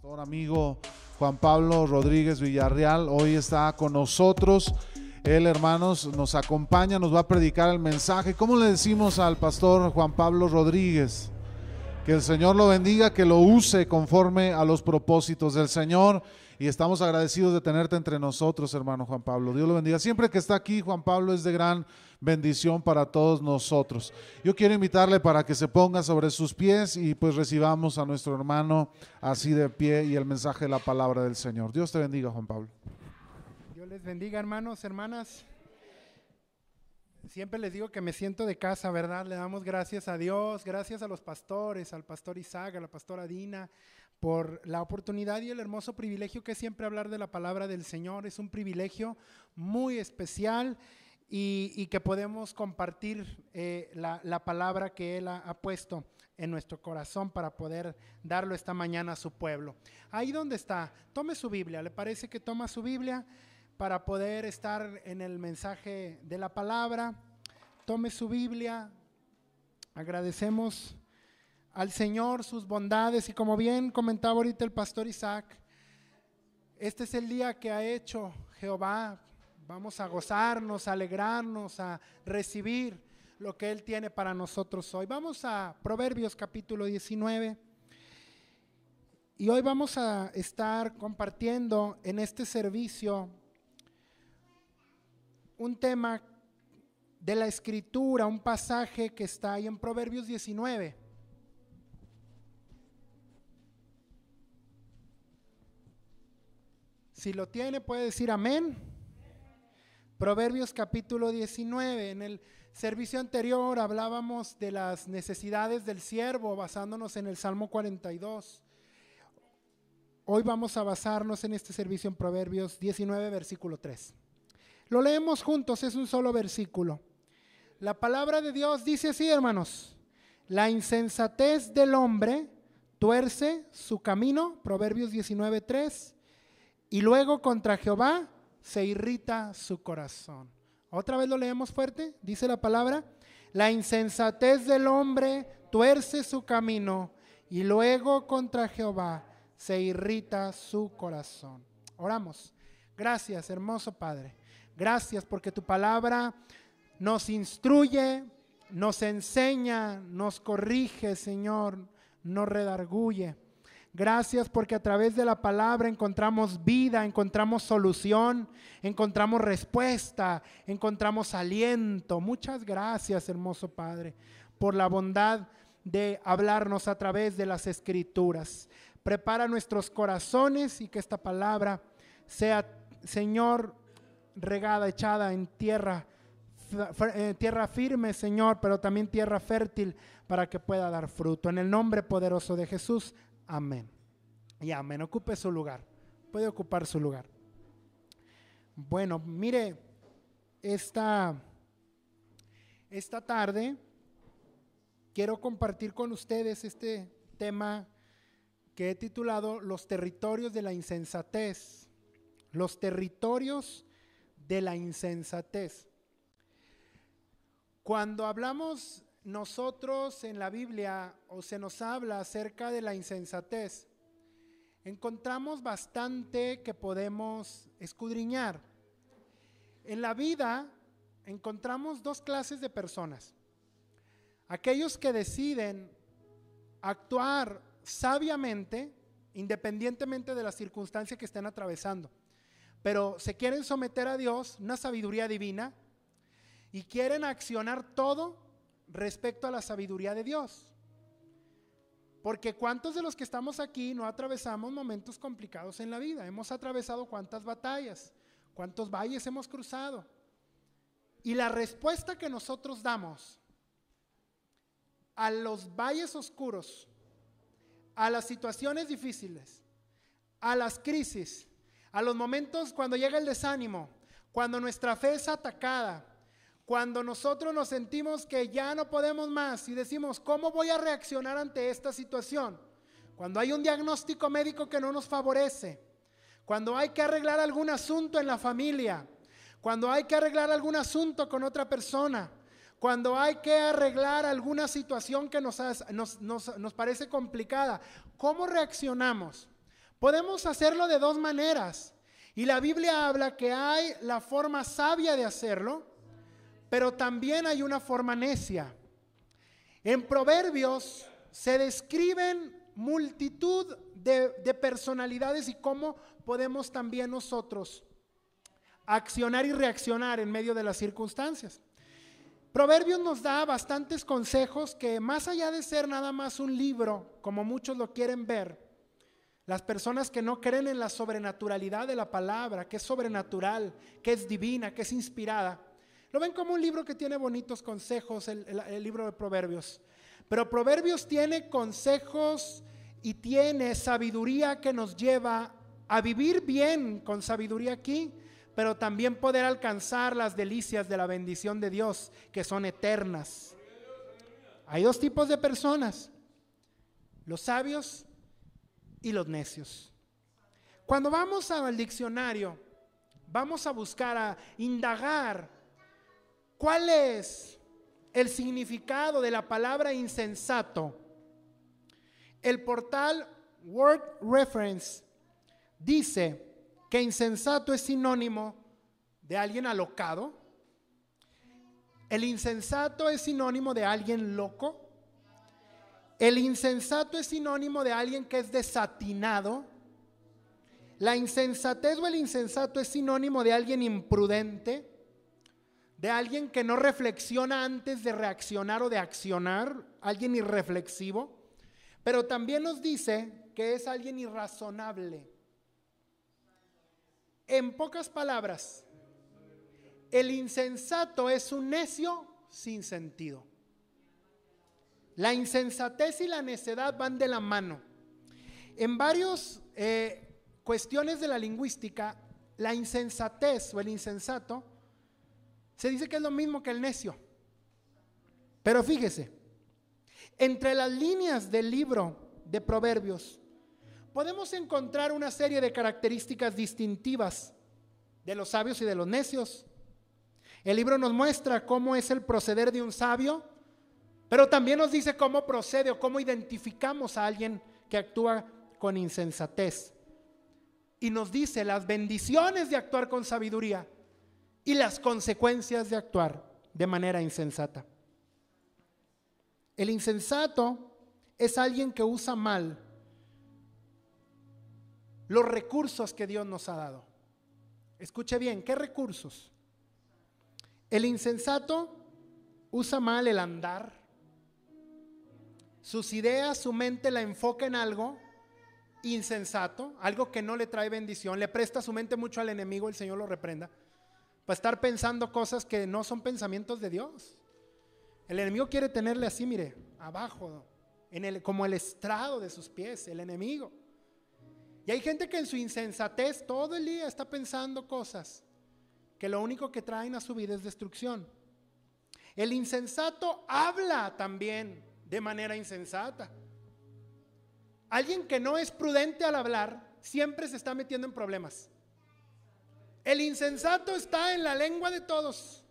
pastor amigo Juan Pablo Rodríguez Villarreal hoy está con nosotros. Él, hermanos, nos acompaña, nos va a predicar el mensaje. ¿Cómo le decimos al pastor Juan Pablo Rodríguez? Que el Señor lo bendiga, que lo use conforme a los propósitos del Señor. Y estamos agradecidos de tenerte entre nosotros, hermano Juan Pablo. Dios lo bendiga. Siempre que está aquí, Juan Pablo es de gran bendición para todos nosotros. Yo quiero invitarle para que se ponga sobre sus pies y pues recibamos a nuestro hermano así de pie y el mensaje de la palabra del Señor. Dios te bendiga, Juan Pablo. Dios les bendiga, hermanos, hermanas. Siempre les digo que me siento de casa, ¿verdad? Le damos gracias a Dios, gracias a los pastores, al pastor Isaac, a la pastora Dina, por la oportunidad y el hermoso privilegio que es siempre hablar de la palabra del Señor. Es un privilegio muy especial y, que podemos compartir eh, la, palabra que Él ha, puesto en nuestro corazón para poder darlo esta mañana a su pueblo. Ahí donde está, tome su Biblia. ¿Le parece que toma su Biblia para poder estar en el mensaje de la palabra? Tome su Biblia. Agradecemos al Señor sus bondades y como bien comentaba ahorita el pastor Isaac, este es el día que ha hecho Jehová. Vamos a gozarnos, a alegrarnos, a recibir lo que Él tiene para nosotros hoy. Vamos a Proverbios capítulo 19. Y hoy vamos a estar compartiendo en este servicio un tema de la escritura, un pasaje que está ahí en Proverbios 19. Si lo tiene, puede decir amén. Proverbios capítulo 19. En el servicio anterior hablábamos de las necesidades del siervo basándonos en el Salmo 42. Hoy vamos a basarnos en este servicio en Proverbios 19, versículo 3. Lo leemos juntos, es un solo versículo. La palabra de Dios dice así, hermanos. La insensatez del hombre tuerce su camino, Proverbios 19, 3 y luego contra Jehová se irrita su corazón. Otra vez lo leemos fuerte, dice la palabra, la insensatez del hombre tuerce su camino y luego contra Jehová se irrita su corazón. Oramos. Gracias, hermoso Padre. Gracias porque tu palabra nos instruye, nos enseña, nos corrige, Señor, nos redarguye. Gracias porque a través de la palabra encontramos vida, encontramos solución, encontramos respuesta, encontramos aliento. Muchas gracias, hermoso Padre, por la bondad de hablarnos a través de las escrituras. Prepara nuestros corazones y que esta palabra sea, Señor, regada, echada en tierra, eh, tierra firme, Señor, pero también tierra fértil para que pueda dar fruto. En el nombre poderoso de Jesús. Amén. Y amén. Ocupe su lugar. Puede ocupar su lugar. Bueno, mire, esta, esta tarde quiero compartir con ustedes este tema que he titulado Los territorios de la insensatez. Los territorios de la insensatez. Cuando hablamos nosotros en la Biblia o se nos habla acerca de la insensatez, encontramos bastante que podemos escudriñar. En la vida encontramos dos clases de personas. Aquellos que deciden actuar sabiamente, independientemente de la circunstancia que estén atravesando, pero se quieren someter a Dios, una sabiduría divina, y quieren accionar todo respecto a la sabiduría de Dios. Porque ¿cuántos de los que estamos aquí no atravesamos momentos complicados en la vida? Hemos atravesado cuántas batallas, cuántos valles hemos cruzado. Y la respuesta que nosotros damos a los valles oscuros, a las situaciones difíciles, a las crisis, a los momentos cuando llega el desánimo, cuando nuestra fe es atacada, cuando nosotros nos sentimos que ya no podemos más y decimos, ¿cómo voy a reaccionar ante esta situación? Cuando hay un diagnóstico médico que no nos favorece, cuando hay que arreglar algún asunto en la familia, cuando hay que arreglar algún asunto con otra persona, cuando hay que arreglar alguna situación que nos, parece complicada, ¿cómo reaccionamos? Podemos hacerlo de dos maneras. Y la Biblia habla que hay la forma sabia de hacerlo, pero también hay una forma necia. En Proverbios se describen multitud de, personalidades y cómo podemos también nosotros accionar y reaccionar en medio de las circunstancias. Proverbios nos da bastantes consejos que más allá de ser nada más un libro, como muchos lo quieren ver, las personas que no creen en la sobrenaturalidad de la palabra, que es sobrenatural, que es divina, que es inspirada, lo ven como un libro que tiene bonitos consejos, el, el libro de Proverbios. Pero Proverbios tiene consejos y tiene sabiduría que nos lleva a vivir bien con sabiduría aquí, pero también poder alcanzar las delicias de la bendición de Dios que son eternas. Hay dos tipos de personas, los sabios y los necios. Cuando vamos al diccionario, vamos a buscar, a indagar cuál es el significado de la palabra insensato. El portal Word Reference dice que insensato es sinónimo de alguien alocado. El insensato es sinónimo de alguien loco. El insensato es sinónimo de alguien que es desatinado. La insensatez o el insensato es sinónimo de alguien imprudente, de alguien que no reflexiona antes de reaccionar o de accionar, alguien irreflexivo. Pero también nos dice que es alguien irrazonable. En pocas palabras, el insensato es un necio sin sentido. La insensatez y la necedad van de la mano. En varias eh, cuestiones de la lingüística, la insensatez o el insensato se dice que es lo mismo que el necio. Pero fíjese, entre las líneas del libro de Proverbios podemos encontrar una serie de características distintivas de los sabios y de los necios. El libro nos muestra cómo es el proceder de un sabio, pero también nos dice cómo procede o cómo identificamos a alguien que actúa con insensatez. Y nos dice las bendiciones de actuar con sabiduría y las consecuencias de actuar de manera insensata. El insensato es alguien que usa mal los recursos que Dios nos ha dado. Escuche bien, ¿qué recursos? El insensato usa mal el andar. Sus ideas, su mente la enfoca en algo insensato, algo que no le trae bendición. Le presta su mente mucho al enemigo, el Señor lo reprenda, para estar pensando cosas que no son pensamientos de Dios. El enemigo quiere tenerle así, mire, abajo, en el, como el estrado de sus pies, el enemigo. Y hay gente que en su insensatez todo el día está pensando cosas que lo único que traen a su vida es destrucción. El insensato habla también de manera insensata. Alguien que no es prudente al hablar siempre se está metiendo en problemas. El insensato está en la lengua de todos.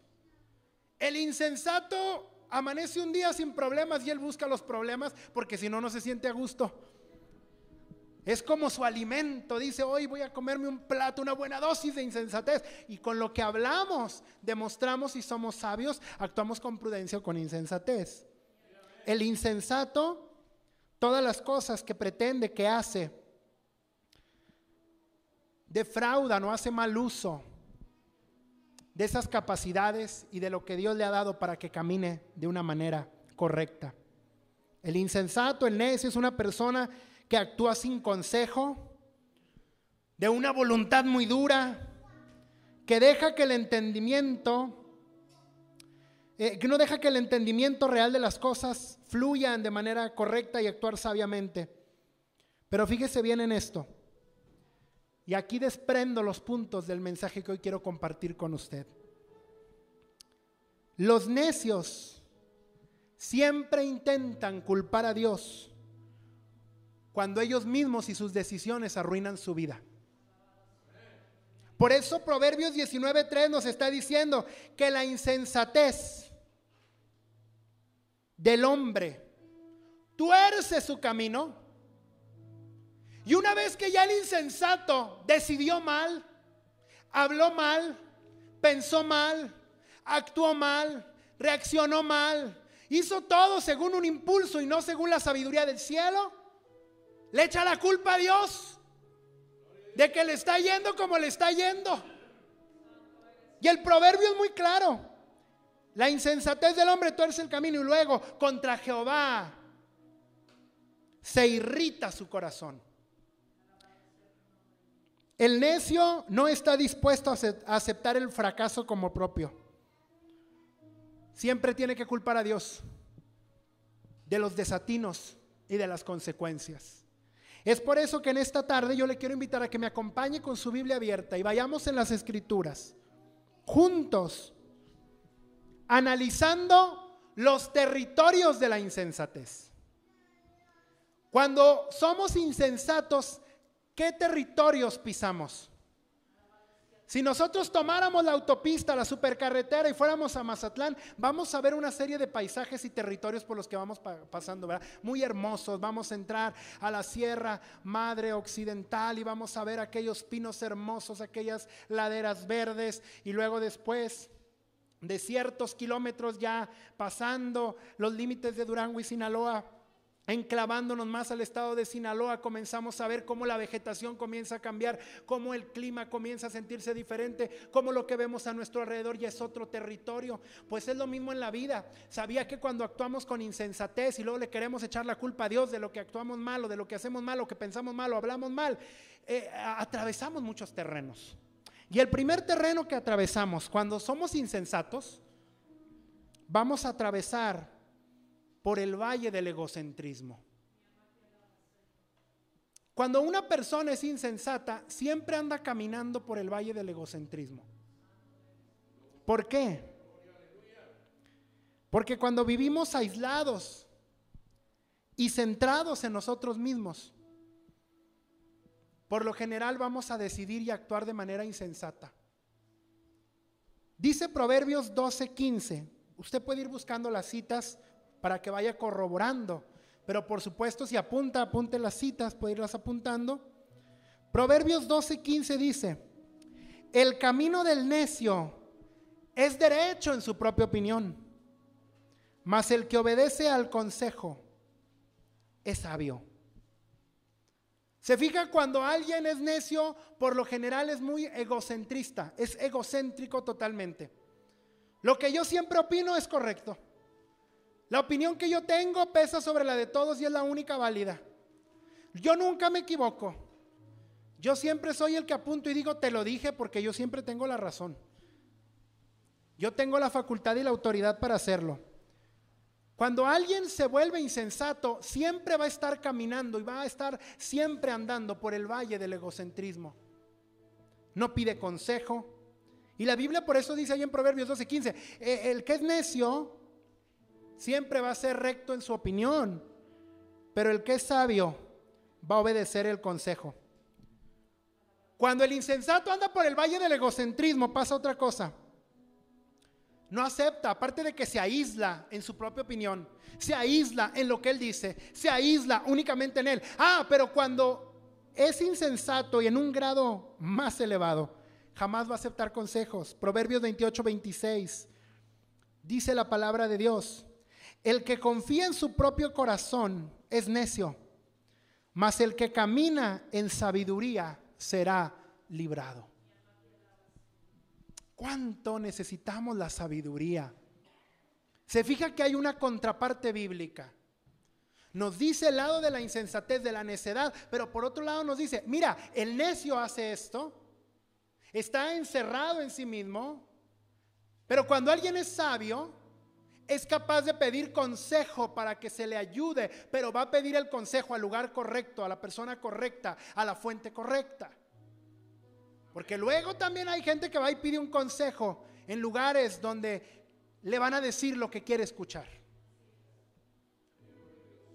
El insensato amanece un día sin problemas y él busca los problemas porque si no, no se siente a gusto. Es como su alimento. Dice, hoy voy a comerme un plato, una buena dosis de insensatez. Y con lo que hablamos, demostramos si somos sabios, actuamos con prudencia o con insensatez. El insensato, todas las cosas que pretende que hace, defrauda, no hace mal uso de esas capacidades y de lo que Dios le ha dado para que camine de una manera correcta. El insensato, el necio, es una persona que actúa sin consejo, de una voluntad muy dura, que deja que el entendimiento, eh, que no deja que el entendimiento real de las cosas fluyan de manera correcta y actuar sabiamente. Pero fíjese bien en esto. Y aquí desprendo los puntos del mensaje que hoy quiero compartir con usted. Los necios siempre intentan culpar a Dios cuando ellos mismos y sus decisiones arruinan su vida. Por eso Proverbios 19.3 nos está diciendo que la insensatez del hombre tuerce su camino Y una vez que ya el insensato decidió mal, habló mal, pensó mal, actuó mal, reaccionó mal, hizo todo según un impulso y no según la sabiduría del cielo, le echa la culpa a Dios de que le está yendo como le está yendo. Y el proverbio es muy claro. La insensatez del hombre tuerce el camino y luego contra Jehová se irrita su corazón. El necio no está dispuesto a aceptar el fracaso como propio. Siempre tiene que culpar a Dios de los desatinos y de las consecuencias. Es por eso que en esta tarde yo le quiero invitar a que me acompañe con su Biblia abierta y vayamos en las escrituras juntos analizando los territorios de la insensatez. Cuando somos insensatos, ¿qué territorios pisamos? Si nosotros tomáramos la autopista, la supercarretera y fuéramos a Mazatlán, vamos a ver una serie de paisajes y territorios por los que vamos pasando, ¿verdad? Muy hermosos. Vamos a entrar a la Sierra Madre Occidental y vamos a ver aquellos pinos hermosos, aquellas laderas verdes y luego después de ciertos kilómetros ya pasando los límites de Durango y Sinaloa enclavándonos más al estado de Sinaloa, comenzamos a ver cómo la vegetación comienza a cambiar, cómo el clima comienza a sentirse diferente, cómo lo que vemos a nuestro alrededor ya es otro territorio. Pues es lo mismo en la vida. Sabía que cuando actuamos con insensatez y luego le queremos echar la culpa a Dios de lo que actuamos mal o de lo que hacemos mal o que pensamos mal o hablamos mal, eh, atravesamos muchos terrenos. Y el primer terreno que atravesamos cuando somos insensatos, vamos a atravesar por el valle del egocentrismo. Cuando una persona es insensata, siempre anda caminando por el valle del egocentrismo. ¿Por qué? Porque cuando vivimos aislados y centrados en nosotros mismos, por lo general vamos a decidir y actuar de manera insensata. Dice Proverbios 12:15. Usted puede ir buscando las citas para que vaya corroborando. Pero por supuesto, si apunta, apunte las citas, puede irlas apuntando. Proverbios 12, 15 dice, el camino del necio es derecho en su propia opinión, mas el que obedece al consejo es sabio. Se fija cuando alguien es necio, por lo general es muy egocentrista, es egocéntrico totalmente. Lo que yo siempre opino es correcto. La opinión que yo tengo pesa sobre la de todos y es la única válida. Yo nunca me equivoco. Yo siempre soy el que apunto y digo, te lo dije porque yo siempre tengo la razón. Yo tengo la facultad y la autoridad para hacerlo. Cuando alguien se vuelve insensato, siempre va a estar caminando y va a estar siempre andando por el valle del egocentrismo. No pide consejo. Y la Biblia por eso dice ahí en Proverbios 12:15, eh, el que es necio siempre va a ser recto en su opinión, pero el que es sabio va a obedecer el consejo. Cuando el insensato anda por el valle del egocentrismo, pasa otra cosa. No acepta, aparte de que se aísla en su propia opinión, se aísla en lo que él dice, se aísla únicamente en él. Ah, pero cuando es insensato y en un grado más elevado, jamás va a aceptar consejos. Proverbios 28, 26. Dice la palabra de Dios. El que confía en su propio corazón es necio, mas el que camina en sabiduría será librado. ¿Cuánto necesitamos la sabiduría? Se fija que hay una contraparte bíblica. Nos dice el lado de la insensatez, de la necedad, pero por otro lado nos dice, mira, el necio hace esto, está encerrado en sí mismo, pero cuando alguien es sabio, es capaz de pedir consejo para que se le ayude, pero va a pedir el consejo al lugar correcto, a la persona correcta, a la fuente correcta. Porque luego también hay gente que va y pide un consejo en lugares donde le van a decir lo que quiere escuchar.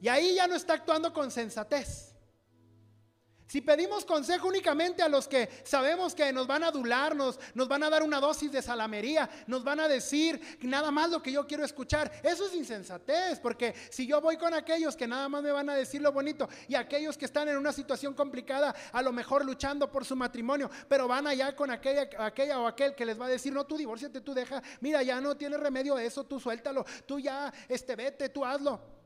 Y ahí ya no está actuando con sensatez. Si pedimos consejo únicamente a los que sabemos que nos van a adularnos, nos van a dar una dosis de salamería, nos van a decir nada más lo que yo quiero escuchar, eso es insensatez, porque si yo voy con aquellos que nada más me van a decir lo bonito y aquellos que están en una situación complicada, a lo mejor luchando por su matrimonio, pero van allá con aquella, aquella o aquel que les va a decir, no, tú divórciate, tú deja, mira, ya no tiene remedio eso, tú suéltalo, tú ya, este, vete, tú hazlo.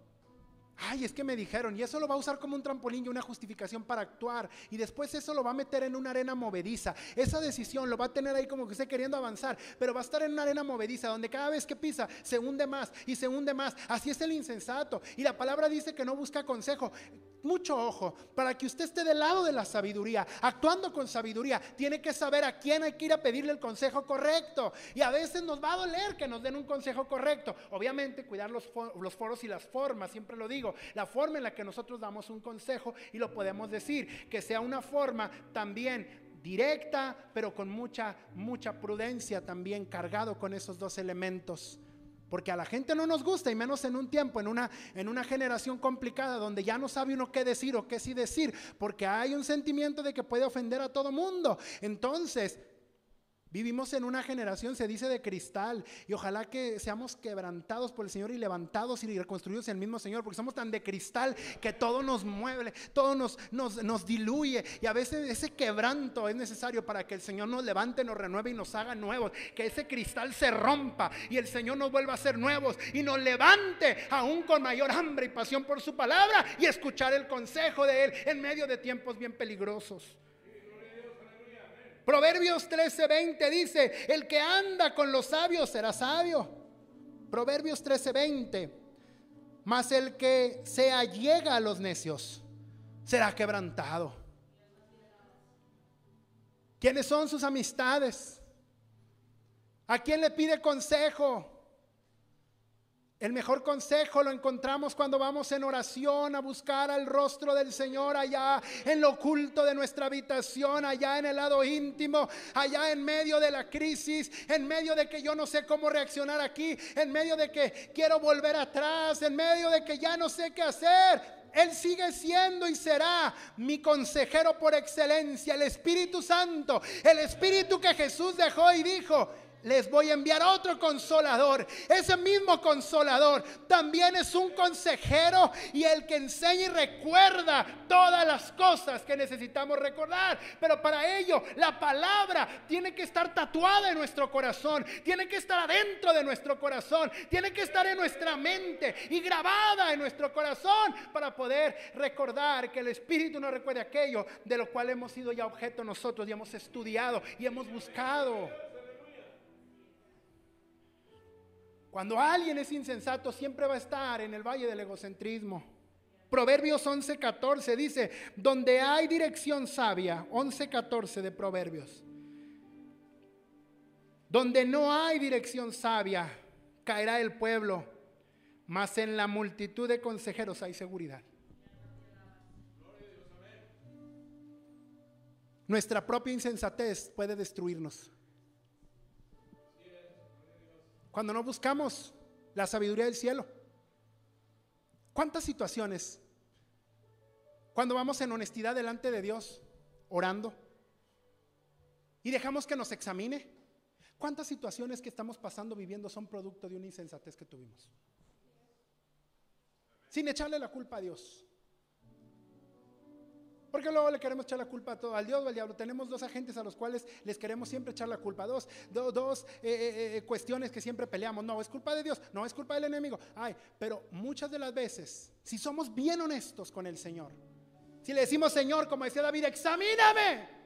Ay, es que me dijeron, y eso lo va a usar como un trampolín y una justificación para actuar. Y después eso lo va a meter en una arena movediza. Esa decisión lo va a tener ahí como que esté queriendo avanzar, pero va a estar en una arena movediza donde cada vez que pisa se hunde más y se hunde más. Así es el insensato. Y la palabra dice que no busca consejo. Mucho ojo, para que usted esté del lado de la sabiduría, actuando con sabiduría, tiene que saber a quién hay que ir a pedirle el consejo correcto. Y a veces nos va a doler que nos den un consejo correcto. Obviamente, cuidar los, los foros y las formas, siempre lo digo la forma en la que nosotros damos un consejo y lo podemos decir, que sea una forma también directa, pero con mucha, mucha prudencia también, cargado con esos dos elementos. Porque a la gente no nos gusta, y menos en un tiempo, en una, en una generación complicada, donde ya no sabe uno qué decir o qué sí decir, porque hay un sentimiento de que puede ofender a todo mundo. Entonces, Vivimos en una generación, se dice, de cristal. Y ojalá que seamos quebrantados por el Señor y levantados y reconstruidos en el mismo Señor. Porque somos tan de cristal que todo nos mueve, todo nos, nos, diluye. Y a veces ese quebranto es necesario para que el Señor nos levante, nos renueve y nos haga nuevos. Que ese cristal se rompa y el Señor nos vuelva a ser nuevos y nos levante aún con mayor hambre y pasión por su palabra y escuchar el consejo de Él en medio de tiempos bien peligrosos. Proverbios 13:20 dice, el que anda con los sabios será sabio. Proverbios 13:20, mas el que se allega a los necios será quebrantado. ¿Quiénes son sus amistades? ¿A quién le pide consejo? El mejor consejo lo encontramos cuando vamos en oración a buscar al rostro del Señor allá en lo oculto de nuestra habitación, allá en el lado íntimo, allá en medio de la crisis, en medio de que yo no sé cómo reaccionar aquí, en medio de que quiero volver atrás, en medio de que ya no sé qué hacer. Él sigue siendo y será mi consejero por excelencia, el Espíritu Santo, el Espíritu que Jesús dejó y dijo, les voy a enviar otro consolador. Ese mismo consolador también es un consejero y el que enseña y recuerda todas las cosas que necesitamos recordar. Pero para ello la palabra tiene que estar tatuada en nuestro corazón, tiene que estar adentro de nuestro corazón, tiene que estar en nuestra mente y grabada en nuestro corazón para poder recordar que el Espíritu nos recuerde aquello de lo cual hemos sido ya objeto nosotros y hemos estudiado y hemos buscado. Cuando alguien es insensato, siempre va a estar en el valle del egocentrismo. Proverbios 11:14 dice, donde hay dirección sabia, 11:14 de Proverbios. Donde no hay dirección sabia, caerá el pueblo, mas en la multitud de consejeros hay seguridad. Nuestra propia insensatez puede destruirnos. Cuando no buscamos la sabiduría del cielo. ¿Cuántas situaciones? Cuando vamos en honestidad delante de Dios, orando, y dejamos que nos examine. ¿Cuántas situaciones que estamos pasando, viviendo, son producto de una insensatez que tuvimos? Sin echarle la culpa a Dios. Porque luego le queremos echar la culpa a todo, al Dios o al diablo. Tenemos dos agentes a los cuales les queremos siempre echar la culpa. Dos, dos eh, eh, eh, cuestiones que siempre peleamos. No, es culpa de Dios, no es culpa del enemigo. Ay, pero muchas de las veces, si somos bien honestos con el Señor, si le decimos Señor, como decía David, examíname.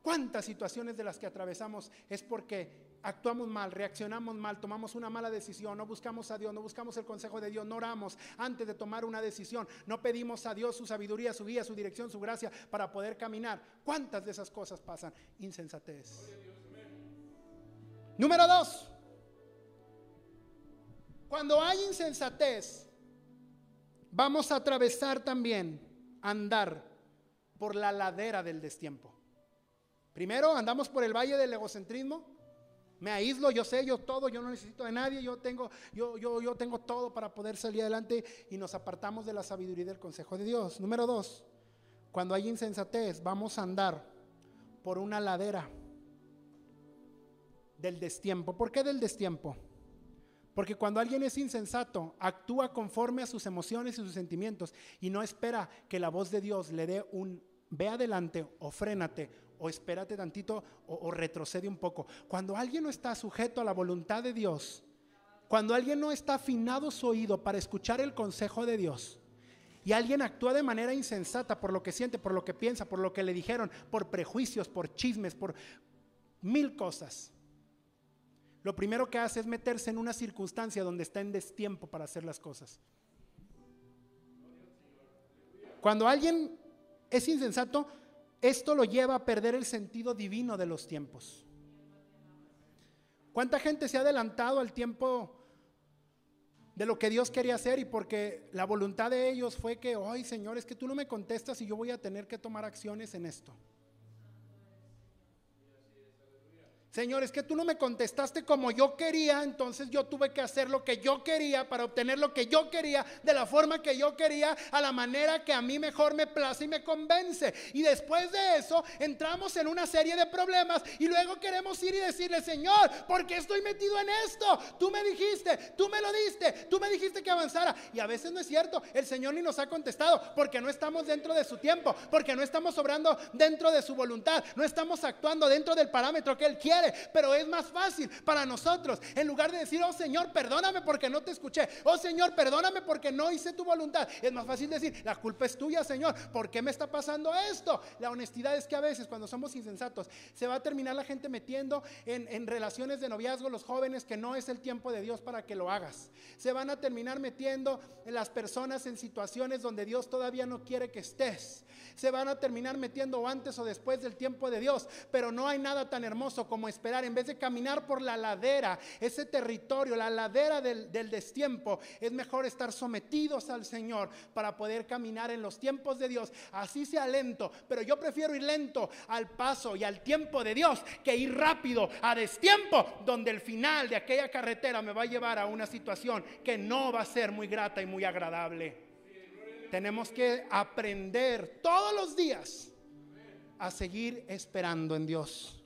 ¿Cuántas situaciones de las que atravesamos es porque actuamos mal, reaccionamos mal, tomamos una mala decisión, no buscamos a Dios, no buscamos el consejo de Dios, no oramos antes de tomar una decisión, no pedimos a Dios su sabiduría, su guía, su dirección, su gracia para poder caminar. ¿Cuántas de esas cosas pasan? Insensatez. Número dos, cuando hay insensatez, vamos a atravesar también, andar por la ladera del destiempo. Primero andamos por el valle del egocentrismo, me aíslo, yo sé, yo todo, yo no necesito de nadie, yo tengo, yo, yo, yo tengo todo para poder salir adelante y nos apartamos de la sabiduría del consejo de Dios. Número dos, cuando hay insensatez, vamos a andar por una ladera del destiempo. ¿Por qué del destiempo? Porque cuando alguien es insensato, actúa conforme a sus emociones y sus sentimientos y no espera que la voz de Dios le dé un ve adelante o frénate o espérate tantito o, o retrocede un poco. Cuando alguien no está sujeto a la voluntad de Dios, cuando alguien no está afinado su oído para escuchar el consejo de Dios, y alguien actúa de manera insensata por lo que siente, por lo que piensa, por lo que le dijeron, por prejuicios, por chismes, por mil cosas. Lo primero que hace es meterse en una circunstancia donde está en destiempo para hacer las cosas. Cuando alguien es insensato, esto lo lleva a perder el sentido divino de los tiempos. ¿Cuánta gente se ha adelantado al tiempo de lo que Dios quería hacer y porque la voluntad de ellos fue que, ay Señor, es que tú no me contestas y yo voy a tener que tomar acciones en esto. Señor, es que tú no me contestaste como yo quería, entonces yo tuve que hacer lo que yo quería para obtener lo que yo quería, de la forma que yo quería, a la manera que a mí mejor me place y me convence. Y después de eso entramos en una serie de problemas y luego queremos ir y decirle, Señor, ¿por qué estoy metido en esto? Tú me dijiste, tú me lo diste, tú me dijiste que avanzara. Y a veces no es cierto, el Señor ni nos ha contestado porque no estamos dentro de su tiempo, porque no estamos obrando dentro de su voluntad, no estamos actuando dentro del parámetro que Él quiere pero es más fácil para nosotros, en lugar de decir, oh Señor, perdóname porque no te escuché, oh Señor, perdóname porque no hice tu voluntad, es más fácil decir, la culpa es tuya, Señor, ¿por qué me está pasando esto? La honestidad es que a veces cuando somos insensatos, se va a terminar la gente metiendo en, en relaciones de noviazgo, los jóvenes, que no es el tiempo de Dios para que lo hagas. Se van a terminar metiendo en las personas en situaciones donde Dios todavía no quiere que estés. Se van a terminar metiendo antes o después del tiempo de Dios, pero no hay nada tan hermoso como esperar, en vez de caminar por la ladera, ese territorio, la ladera del, destiempo, es mejor estar sometidos al Señor para poder caminar en los tiempos de Dios, así sea lento, pero yo prefiero ir lento al paso y al tiempo de Dios que ir rápido a destiempo, donde el final de aquella carretera me va a llevar a una situación que no va a ser muy grata y muy agradable. Tenemos que aprender todos los días a seguir esperando en Dios.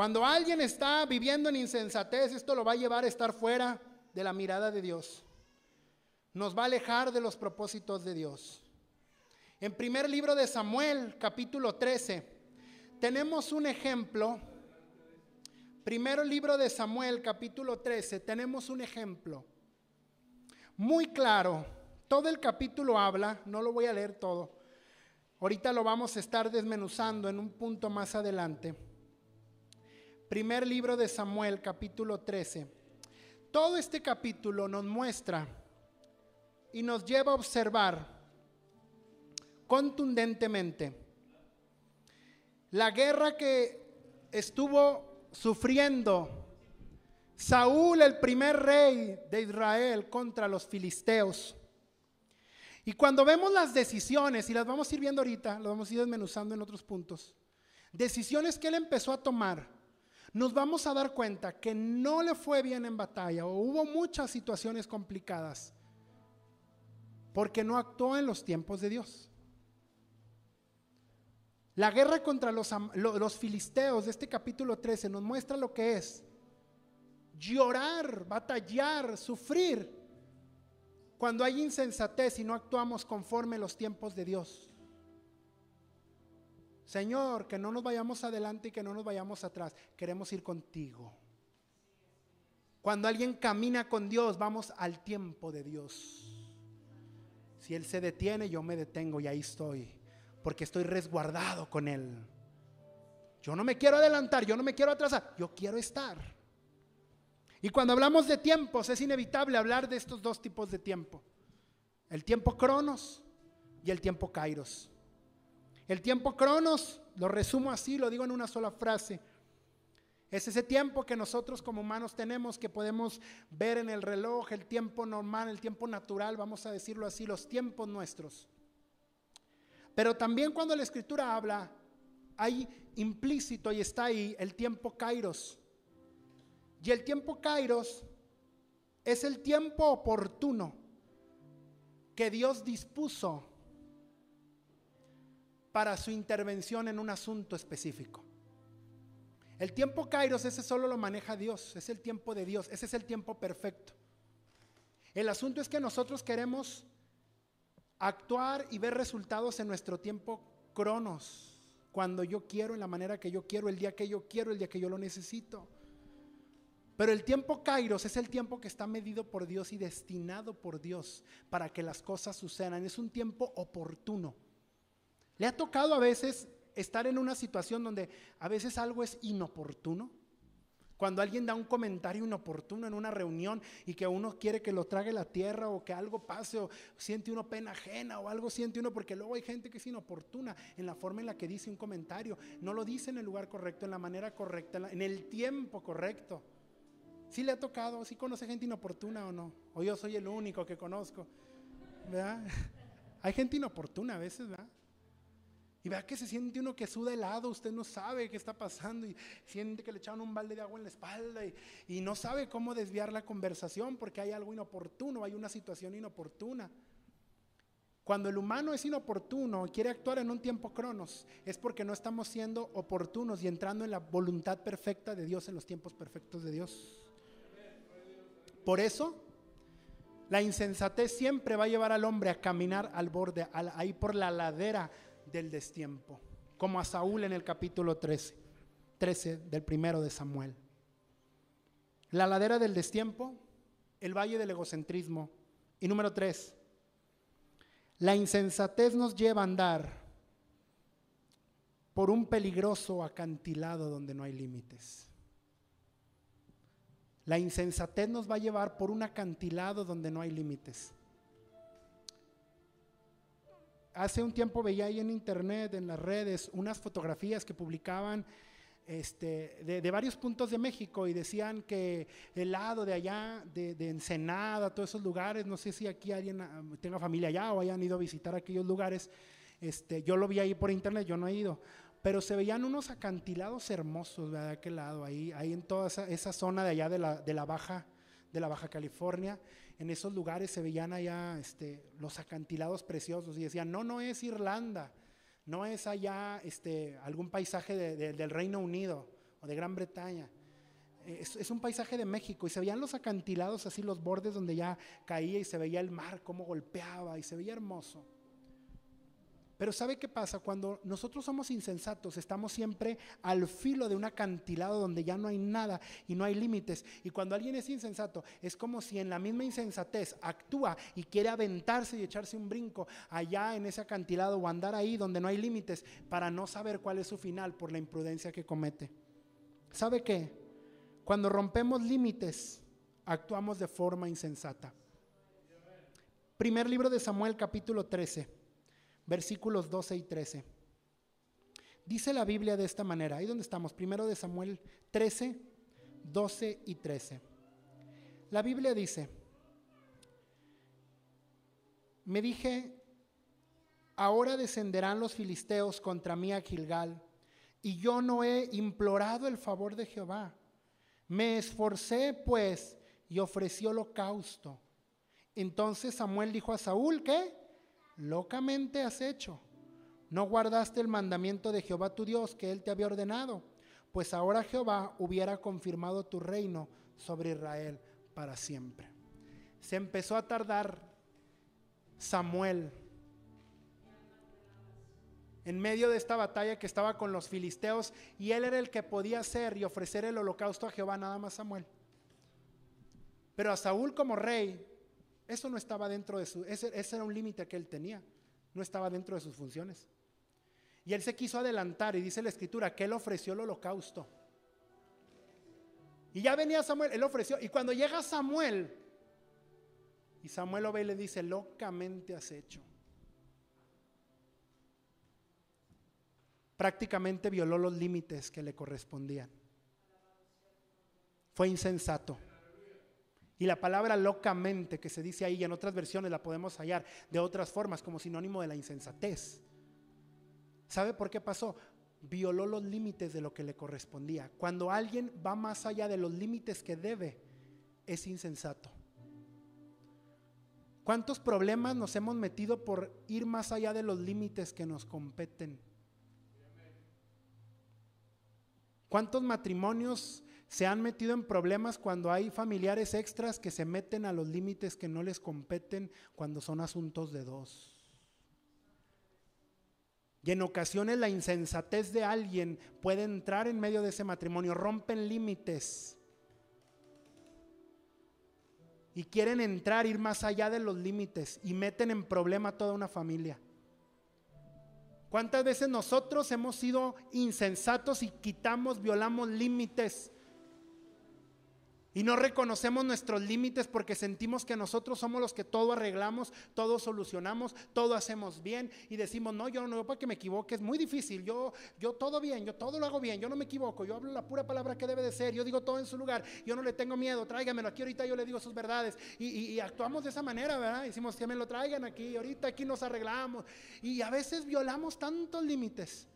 Cuando alguien está viviendo en insensatez, esto lo va a llevar a estar fuera de la mirada de Dios. Nos va a alejar de los propósitos de Dios. En primer libro de Samuel, capítulo 13, tenemos un ejemplo. Primero libro de Samuel, capítulo 13, tenemos un ejemplo muy claro. Todo el capítulo habla, no lo voy a leer todo. Ahorita lo vamos a estar desmenuzando en un punto más adelante Primer libro de Samuel, capítulo 13. Todo este capítulo nos muestra y nos lleva a observar contundentemente la guerra que estuvo sufriendo Saúl, el primer rey de Israel, contra los filisteos. Y cuando vemos las decisiones, y las vamos a ir viendo ahorita, las vamos a ir desmenuzando en otros puntos, decisiones que él empezó a tomar nos vamos a dar cuenta que no le fue bien en batalla o hubo muchas situaciones complicadas porque no actuó en los tiempos de Dios. La guerra contra los, filisteos de este capítulo 13 nos muestra lo que es llorar, batallar, sufrir cuando hay insensatez y no actuamos conforme los tiempos de Dios. Señor, que no nos vayamos adelante y que no nos vayamos atrás. Queremos ir contigo. Cuando alguien camina con Dios, vamos al tiempo de Dios. Si Él se detiene, yo me detengo y ahí estoy, porque estoy resguardado con Él. Yo no me quiero adelantar, yo no me quiero atrasar, yo quiero estar. Y cuando hablamos de tiempos, es inevitable hablar de estos dos tipos de tiempo. El tiempo cronos y el tiempo kairos. El tiempo cronos, lo resumo así, lo digo en una sola frase. Es ese tiempo que nosotros como humanos tenemos, que podemos ver en el reloj, el tiempo normal, el tiempo natural, vamos a decirlo así, los tiempos nuestros. Pero también cuando la escritura habla, hay implícito y está ahí el tiempo kairos. Y el tiempo kairos es el tiempo oportuno que Dios dispuso para su intervención en un asunto específico. El tiempo Kairos, ese solo lo maneja Dios, es el tiempo de Dios, ese es el tiempo perfecto. El asunto es que nosotros queremos actuar y ver resultados en nuestro tiempo cronos, cuando yo quiero, en la manera que yo quiero, el día que yo quiero, el día que yo lo necesito. Pero el tiempo Kairos es el tiempo que está medido por Dios y destinado por Dios para que las cosas sucedan. Es un tiempo oportuno. ¿Le ha tocado a veces estar en una situación donde a veces algo es inoportuno. Cuando alguien da un comentario inoportuno en una reunión y que uno quiere que lo trague la tierra o que algo pase o siente uno pena ajena o algo siente uno, porque luego hay gente que es inoportuna en la forma en la que dice un comentario. No lo dice en el lugar correcto, en la manera correcta, en el tiempo correcto. Si le ha tocado? si conoce gente inoportuna o no? O yo soy el único que conozco. ¿Verdad? Hay gente inoportuna a veces, ¿verdad? Y vea que se siente uno que suda helado, usted no sabe qué está pasando y siente que le echaron un balde de agua en la espalda y, no sabe cómo desviar la conversación porque hay algo inoportuno, hay una situación inoportuna. Cuando el humano es inoportuno y quiere actuar en un tiempo cronos, es porque no estamos siendo oportunos y entrando en la voluntad perfecta de Dios, en los tiempos perfectos de Dios. Por eso, la insensatez siempre va a llevar al hombre a caminar al borde, ahí por la ladera del destiempo, como a Saúl en el capítulo 13, 13 del primero de Samuel. La ladera del destiempo, el valle del egocentrismo. Y número 3, la insensatez nos lleva a andar por un peligroso acantilado donde no hay límites. La insensatez nos va a llevar por un acantilado donde no hay límites hace un tiempo veía ahí en internet, en las redes, unas fotografías que publicaban este, de, varios puntos de México y decían que el lado de allá, de, Ensenada, todos esos lugares, no sé si aquí alguien ah, tenga familia allá o hayan ido a visitar aquellos lugares, este, yo lo vi ahí por internet, yo no he ido, pero se veían unos acantilados hermosos de aquel lado, ahí, ahí en toda esa, zona de allá de de la Baja de la Baja California, en esos lugares se veían allá este, los acantilados preciosos y decían, no, no es Irlanda, no es allá este, algún paisaje del Reino Unido o de Gran Bretaña. Es, un paisaje de México y se veían los acantilados así, los bordes donde ya caía y se veía el mar, cómo golpeaba y se veía hermoso. Pero ¿sabe qué pasa? Cuando nosotros somos insensatos, estamos siempre al filo de un acantilado donde ya no hay nada y no hay límites. Y cuando alguien es insensato, es como si en la misma insensatez actúa y quiere aventarse y echarse un brinco allá en ese acantilado o andar ahí donde no hay límites para no saber cuál es su final por la imprudencia que comete. ¿Sabe qué? Cuando rompemos límites, actuamos de forma insensata. Primer libro de Samuel capítulo 13 versículos 12 y 13. Dice la Biblia de esta manera, ahí donde estamos, primero de Samuel 13, 12 y 13. La Biblia dice, me dije, ahora descenderán los filisteos contra mí a Gilgal, y yo no he implorado el favor de Jehová. Me esforcé pues y ofrecí holocausto. Entonces Samuel dijo a Saúl, ¿qué? Locamente has hecho. No guardaste el mandamiento de Jehová tu Dios que él te había ordenado, pues ahora Jehová hubiera confirmado tu reino sobre Israel para siempre. Se empezó a tardar Samuel en medio de esta batalla que estaba con los filisteos y él era el que podía hacer y ofrecer el holocausto a Jehová, nada más Samuel. Pero a Saúl como rey eso no estaba dentro de su, ese, era un límite que él tenía, no estaba dentro de sus funciones. Y él se quiso adelantar y dice la escritura que él ofreció el holocausto. Y ya venía Samuel, él ofreció. Y cuando llega Samuel, y Samuel lo ve y le dice, locamente has hecho. Prácticamente violó los límites que le correspondían. Fue insensato. Y la palabra locamente que se dice ahí y en otras versiones la podemos hallar de otras formas como sinónimo de la insensatez. ¿Sabe por qué pasó? Violó los límites de lo que le correspondía. Cuando alguien va más allá de los límites que debe, es insensato. ¿Cuántos problemas nos hemos metido por ir más allá de los límites que nos competen? ¿Cuántos matrimonios se han metido en problemas cuando hay familiares extras que se meten a los límites que no les competen cuando son asuntos de dos? Y en ocasiones la insensatez de alguien puede entrar en medio de ese matrimonio, rompen límites y quieren entrar, ir más allá de los límites y meten en problema a toda una familia. ¿Cuántas veces nosotros hemos sido insensatos y quitamos, violamos límites? Y no reconocemos nuestros límites porque sentimos que nosotros somos los que todo arreglamos, todo solucionamos, todo hacemos bien y decimos, no, yo no, para que me equivoque, es muy difícil, yo, yo todo bien, yo todo lo hago bien, yo no me equivoco, yo hablo la pura palabra que debe de ser, yo digo todo en su lugar, yo no le tengo miedo, tráigamelo aquí ahorita, yo le digo sus verdades y, y actuamos de esa manera, ¿verdad? Decimos que me lo traigan aquí, ahorita aquí nos arreglamos y a veces violamos tantos límites.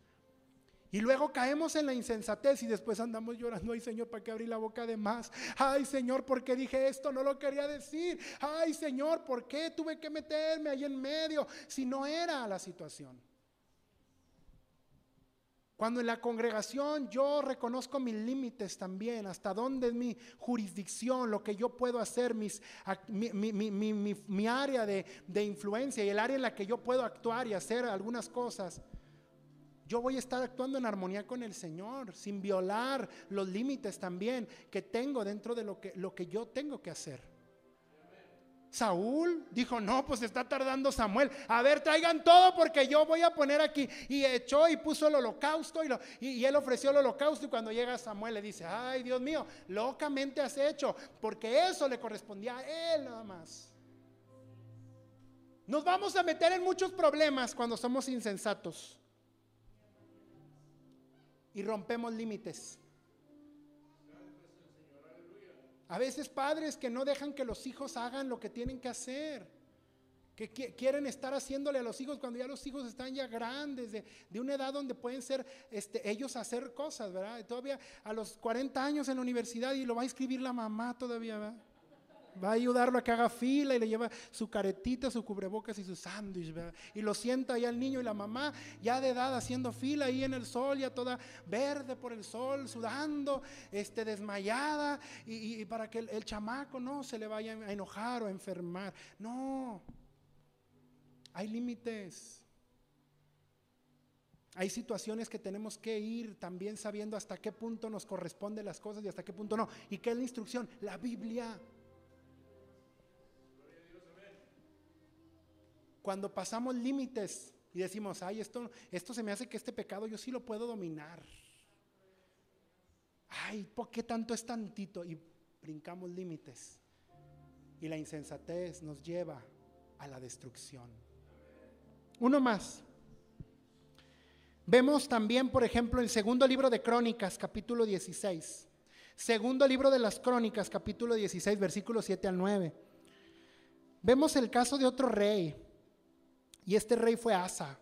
Y luego caemos en la insensatez y después andamos llorando, ay Señor, ¿para qué abrí la boca de más? Ay Señor, ¿por qué dije esto? No lo quería decir. Ay Señor, ¿por qué tuve que meterme ahí en medio si no era la situación? Cuando en la congregación yo reconozco mis límites también, hasta dónde es mi jurisdicción, lo que yo puedo hacer, mis, mi, mi, área de, de influencia y el área en la que yo puedo actuar y hacer algunas cosas yo voy a estar actuando en armonía con el Señor, sin violar los límites también que tengo dentro de lo que, lo que yo tengo que hacer. Saúl dijo, no, pues está tardando Samuel. A ver, traigan todo porque yo voy a poner aquí. Y echó y puso el holocausto y, lo, y, él ofreció el holocausto. Y cuando llega Samuel le dice, ay Dios mío, locamente has hecho, porque eso le correspondía a él nada más. Nos vamos a meter en muchos problemas cuando somos insensatos y rompemos límites. A veces padres que no dejan que los hijos hagan lo que tienen que hacer, que quieren estar haciéndole a los hijos cuando ya los hijos están ya grandes, de, de una edad donde pueden ser este, ellos hacer cosas, ¿verdad? Todavía a los 40 años en la universidad y lo va a escribir la mamá todavía, ¿verdad? Va a ayudarlo a que haga fila y le lleva su caretita, su cubrebocas y su sándwich. Y lo sienta ahí al niño y la mamá, ya de edad, haciendo fila ahí en el sol, ya toda verde por el sol, sudando, este, desmayada, y, para que el, chamaco no se le vaya a enojar o a enfermar. No, hay límites. Hay situaciones que tenemos que ir también sabiendo hasta qué punto nos corresponden las cosas y hasta qué punto no. ¿Y qué es la instrucción? La Biblia. Cuando pasamos límites y decimos, ay, esto, esto se me hace que este pecado yo sí lo puedo dominar. Ay, ¿por qué tanto es tantito? Y brincamos límites. Y la insensatez nos lleva a la destrucción. Uno más. Vemos también, por ejemplo, el segundo libro de Crónicas, capítulo 16. Segundo libro de las Crónicas, capítulo 16, versículos 7 al 9. Vemos el caso de otro rey, y este rey fue Asa.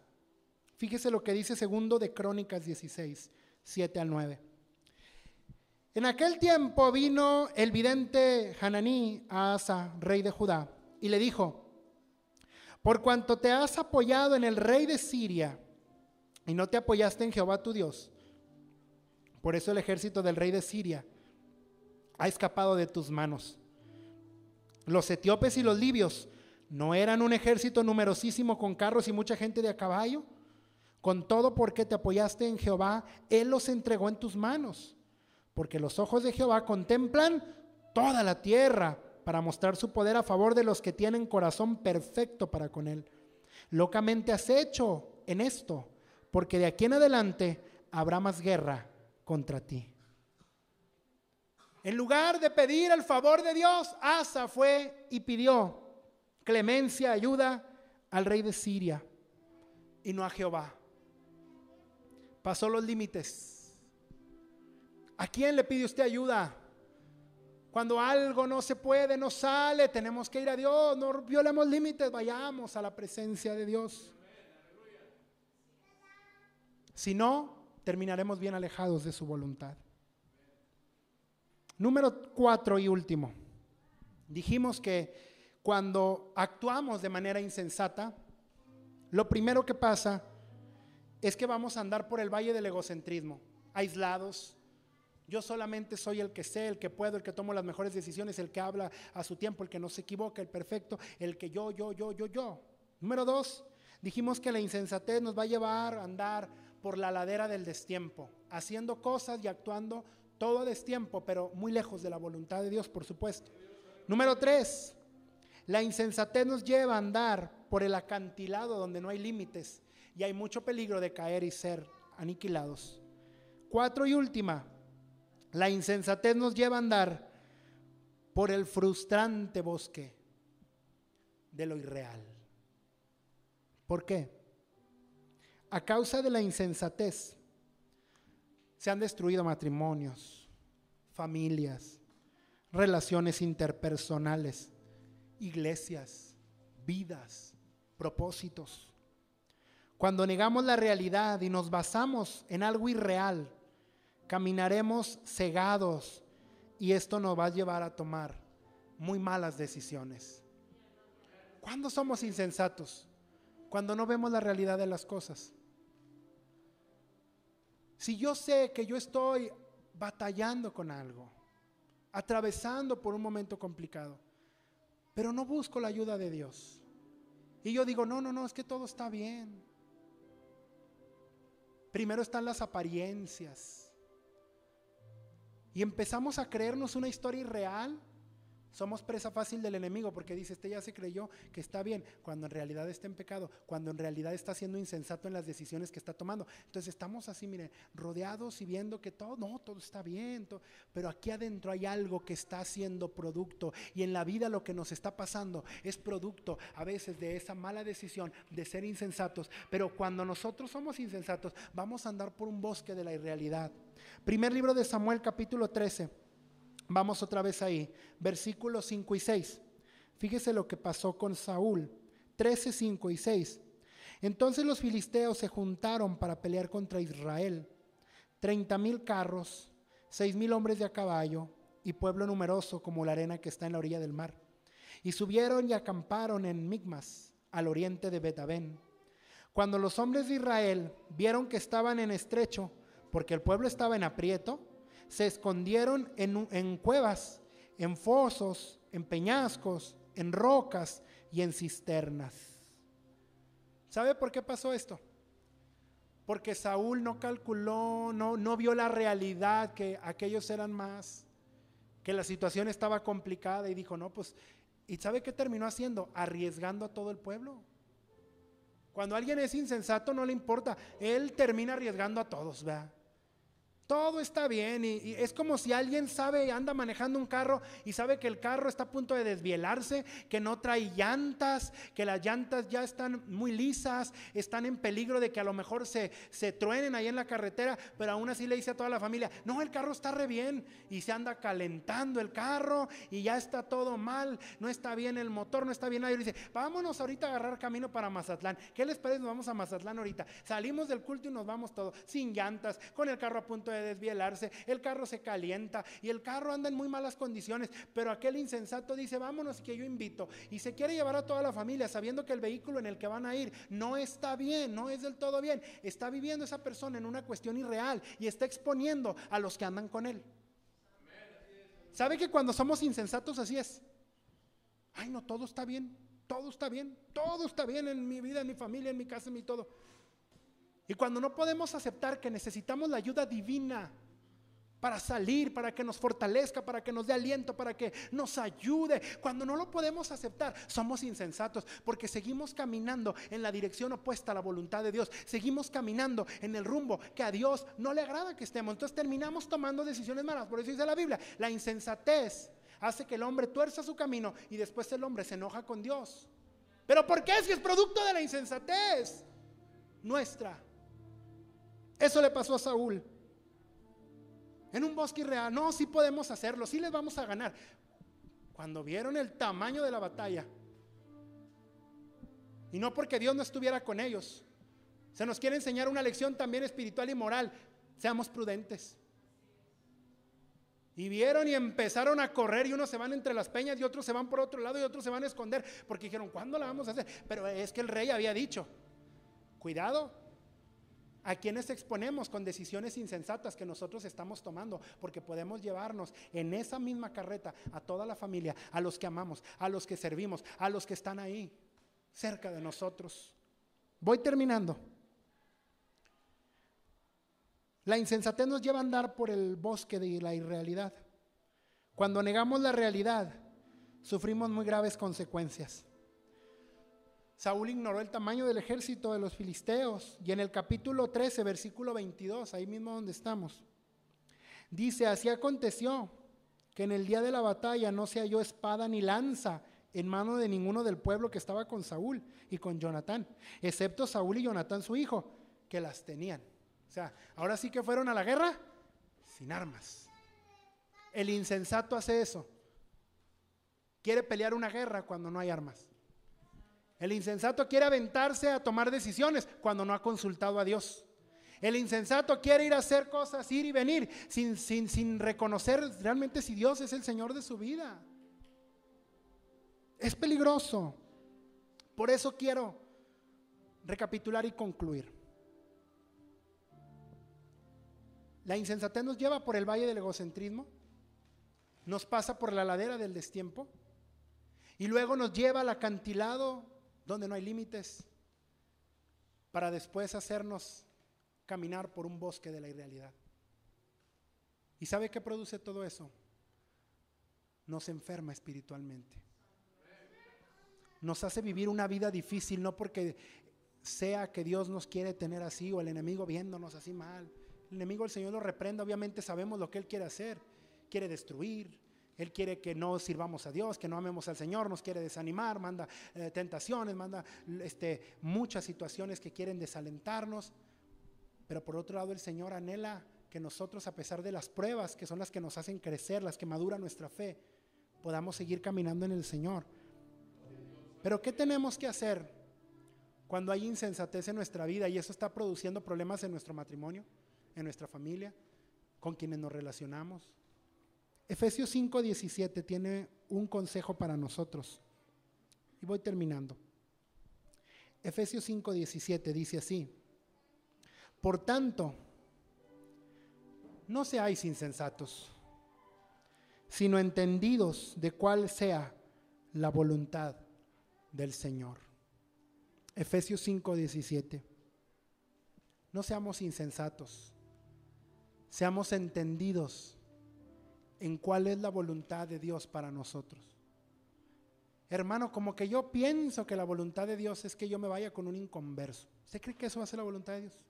Fíjese lo que dice segundo de Crónicas 16, 7 al 9. En aquel tiempo vino el vidente Hananí a Asa, rey de Judá, y le dijo, por cuanto te has apoyado en el rey de Siria y no te apoyaste en Jehová tu Dios, por eso el ejército del rey de Siria ha escapado de tus manos. Los etíopes y los libios ¿No eran un ejército numerosísimo con carros y mucha gente de a caballo? Con todo porque te apoyaste en Jehová, Él los entregó en tus manos. Porque los ojos de Jehová contemplan toda la tierra para mostrar su poder a favor de los que tienen corazón perfecto para con Él. Locamente has hecho en esto, porque de aquí en adelante habrá más guerra contra ti. En lugar de pedir el favor de Dios, Asa fue y pidió clemencia, ayuda al rey de Siria y no a Jehová. Pasó los límites. ¿A quién le pide usted ayuda? Cuando algo no se puede, no sale, tenemos que ir a Dios, no violemos límites, vayamos a la presencia de Dios. Si no, terminaremos bien alejados de su voluntad. Número cuatro y último. Dijimos que cuando actuamos de manera insensata, lo primero que pasa es que vamos a andar por el valle del egocentrismo, aislados. Yo solamente soy el que sé, el que puedo, el que tomo las mejores decisiones, el que habla a su tiempo, el que no se equivoca, el perfecto, el que yo, yo, yo, yo, yo. Número dos, dijimos que la insensatez nos va a llevar a andar por la ladera del destiempo, haciendo cosas y actuando todo destiempo, pero muy lejos de la voluntad de Dios, por supuesto. Número tres, la insensatez nos lleva a andar por el acantilado donde no hay límites y hay mucho peligro de caer y ser aniquilados. Cuatro y última, la insensatez nos lleva a andar por el frustrante bosque de lo irreal. ¿Por qué? A causa de la insensatez se han destruido matrimonios, familias, relaciones interpersonales, iglesias, vidas, propósitos. Cuando negamos la realidad y nos basamos en algo irreal, caminaremos cegados y esto nos va a llevar a tomar muy malas decisiones. ¿Cuándo somos insensatos? Cuando no vemos la realidad de las cosas. Si yo sé que yo estoy batallando con algo, atravesando por un momento complicado, pero no busco la ayuda de Dios. Y yo digo, no, no, no, es que todo está bien. Primero están las apariencias. Y empezamos a creernos una historia irreal somos presa fácil del enemigo porque dice, este ya se creyó que está bien, cuando en realidad está en pecado, cuando en realidad está siendo insensato en las decisiones que está tomando. Entonces estamos así, miren, rodeados y viendo que todo, no, todo está bien, pero aquí adentro hay algo que está haciendo producto y en la vida lo que nos está pasando es producto a veces de esa mala decisión de ser insensatos, pero cuando nosotros somos insensatos vamos a andar por un bosque de la irrealidad. Primer libro de Samuel capítulo 13. Vamos otra vez ahí, versículos 5 y 6. Fíjese lo que pasó con Saúl, 13, 5 y 6. Entonces los filisteos se juntaron para pelear contra Israel. Treinta mil carros, seis mil hombres de a caballo y pueblo numeroso como la arena que está en la orilla del mar. Y subieron y acamparon en Migmas, al oriente de Betabén. Cuando los hombres de Israel vieron que estaban en estrecho, porque el pueblo estaba en aprieto, se escondieron en, cuevas, en fosos, en peñascos, en rocas y en cisternas. ¿Sabe por qué pasó esto? Porque Saúl no calculó, no, vio la realidad, que aquellos eran más, que la situación estaba complicada y dijo, no, pues, ¿y sabe qué terminó haciendo? Arriesgando a todo el pueblo. Cuando alguien es insensato no le importa, él termina arriesgando a todos, ¿verdad? Todo está bien y, es como si alguien sabe, anda manejando un carro y sabe que el carro está a punto de desvielarse, que no trae llantas, que las llantas ya están muy lisas, están en peligro de que a lo mejor se, se truenen ahí en la carretera, pero aún así le dice a toda la familia, no, el carro está re bien y se anda calentando el carro y ya está todo mal, no está bien el motor, no está bien nadie. Dice, vámonos ahorita a agarrar camino para Mazatlán. ¿Qué les parece? Nos vamos a Mazatlán ahorita. Salimos del culto y nos vamos todos, sin llantas, con el carro a punto de desvielarse, el carro se calienta y el carro anda en muy malas condiciones, pero aquel insensato dice, vámonos que yo invito y se quiere llevar a toda la familia sabiendo que el vehículo en el que van a ir no está bien, no es del todo bien, está viviendo esa persona en una cuestión irreal y está exponiendo a los que andan con él. ¿Sabe que cuando somos insensatos así es? Ay, no, todo está bien, todo está bien, todo está bien en mi vida, en mi familia, en mi casa, en mi todo. Y cuando no podemos aceptar que necesitamos la ayuda divina para salir, para que nos fortalezca, para que nos dé aliento, para que nos ayude. Cuando no lo podemos aceptar, somos insensatos porque seguimos caminando en la dirección opuesta a la voluntad de Dios. Seguimos caminando en el rumbo que a Dios no le agrada que estemos. Entonces terminamos tomando decisiones malas. Por eso dice la Biblia, la insensatez hace que el hombre tuerza su camino y después el hombre se enoja con Dios. ¿Pero por qué? Si es producto de la insensatez nuestra. Eso le pasó a Saúl. En un bosque irreal. No, sí podemos hacerlo, sí les vamos a ganar. Cuando vieron el tamaño de la batalla, y no porque Dios no estuviera con ellos, se nos quiere enseñar una lección también espiritual y moral. Seamos prudentes. Y vieron y empezaron a correr y unos se van entre las peñas y otros se van por otro lado y otros se van a esconder porque dijeron, ¿cuándo la vamos a hacer? Pero es que el rey había dicho, cuidado, a quienes exponemos con decisiones insensatas que nosotros estamos tomando, porque podemos llevarnos en esa misma carreta a toda la familia, a los que amamos, a los que servimos, a los que están ahí, cerca de nosotros. Voy terminando. La insensatez nos lleva a andar por el bosque de la irrealidad. Cuando negamos la realidad, sufrimos muy graves consecuencias. Saúl ignoró el tamaño del ejército de los filisteos y en el capítulo 13, versículo 22, ahí mismo donde estamos, dice, así aconteció que en el día de la batalla no se halló espada ni lanza en mano de ninguno del pueblo que estaba con Saúl y con Jonatán, excepto Saúl y Jonatán su hijo, que las tenían. O sea, ahora sí que fueron a la guerra sin armas. El insensato hace eso. Quiere pelear una guerra cuando no hay armas. El insensato quiere aventarse a tomar decisiones cuando no ha consultado a Dios. El insensato quiere ir a hacer cosas, ir y venir, sin, sin, sin reconocer realmente si Dios es el Señor de su vida. Es peligroso. Por eso quiero recapitular y concluir. La insensatez nos lleva por el valle del egocentrismo, nos pasa por la ladera del destiempo y luego nos lleva al acantilado donde no hay límites para después hacernos caminar por un bosque de la irrealidad. ¿Y sabe qué produce todo eso? Nos enferma espiritualmente. Nos hace vivir una vida difícil, no porque sea que Dios nos quiere tener así o el enemigo viéndonos así mal el enemigo el Señor lo reprenda, obviamente sabemos lo que Él quiere hacer. Quiere destruir, Él quiere que no sirvamos a Dios, que no amemos al Señor, nos quiere desanimar, manda eh, tentaciones, manda este, muchas situaciones que quieren desalentarnos. Pero por otro lado el Señor anhela que nosotros, a pesar de las pruebas que son las que nos hacen crecer, las que maduran nuestra fe, podamos seguir caminando en el Señor. Pero ¿qué tenemos que hacer cuando hay insensatez en nuestra vida y eso está produciendo problemas en nuestro matrimonio? en nuestra familia, con quienes nos relacionamos. Efesios 5:17 tiene un consejo para nosotros. Y voy terminando. Efesios 5:17 dice así, por tanto, no seáis insensatos, sino entendidos de cuál sea la voluntad del Señor. Efesios 5:17. No seamos insensatos seamos entendidos en cuál es la voluntad de Dios para nosotros. Hermano, como que yo pienso que la voluntad de Dios es que yo me vaya con un inconverso. ¿Usted cree que eso va a ser la voluntad de Dios?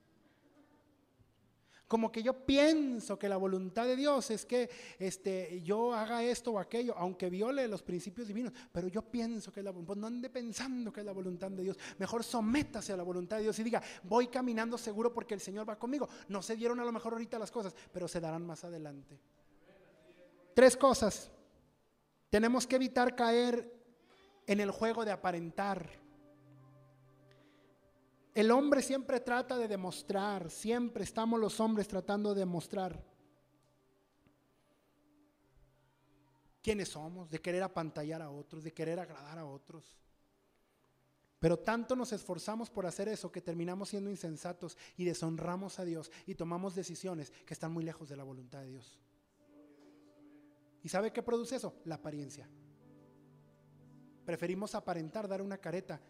Como que yo pienso que la voluntad de Dios es que este, yo haga esto o aquello, aunque viole los principios divinos, pero yo pienso que es la voluntad, no ande pensando que es la voluntad de Dios, mejor sométase a la voluntad de Dios y diga, voy caminando seguro porque el Señor va conmigo. No se dieron a lo mejor ahorita las cosas, pero se darán más adelante. Tres cosas. Tenemos que evitar caer en el juego de aparentar. El hombre siempre trata de demostrar, siempre estamos los hombres tratando de demostrar quiénes somos, de querer apantallar a otros, de querer agradar a otros. Pero tanto nos esforzamos por hacer eso que terminamos siendo insensatos y deshonramos a Dios y tomamos decisiones que están muy lejos de la voluntad de Dios. ¿Y sabe qué produce eso? La apariencia. Preferimos aparentar, dar una careta,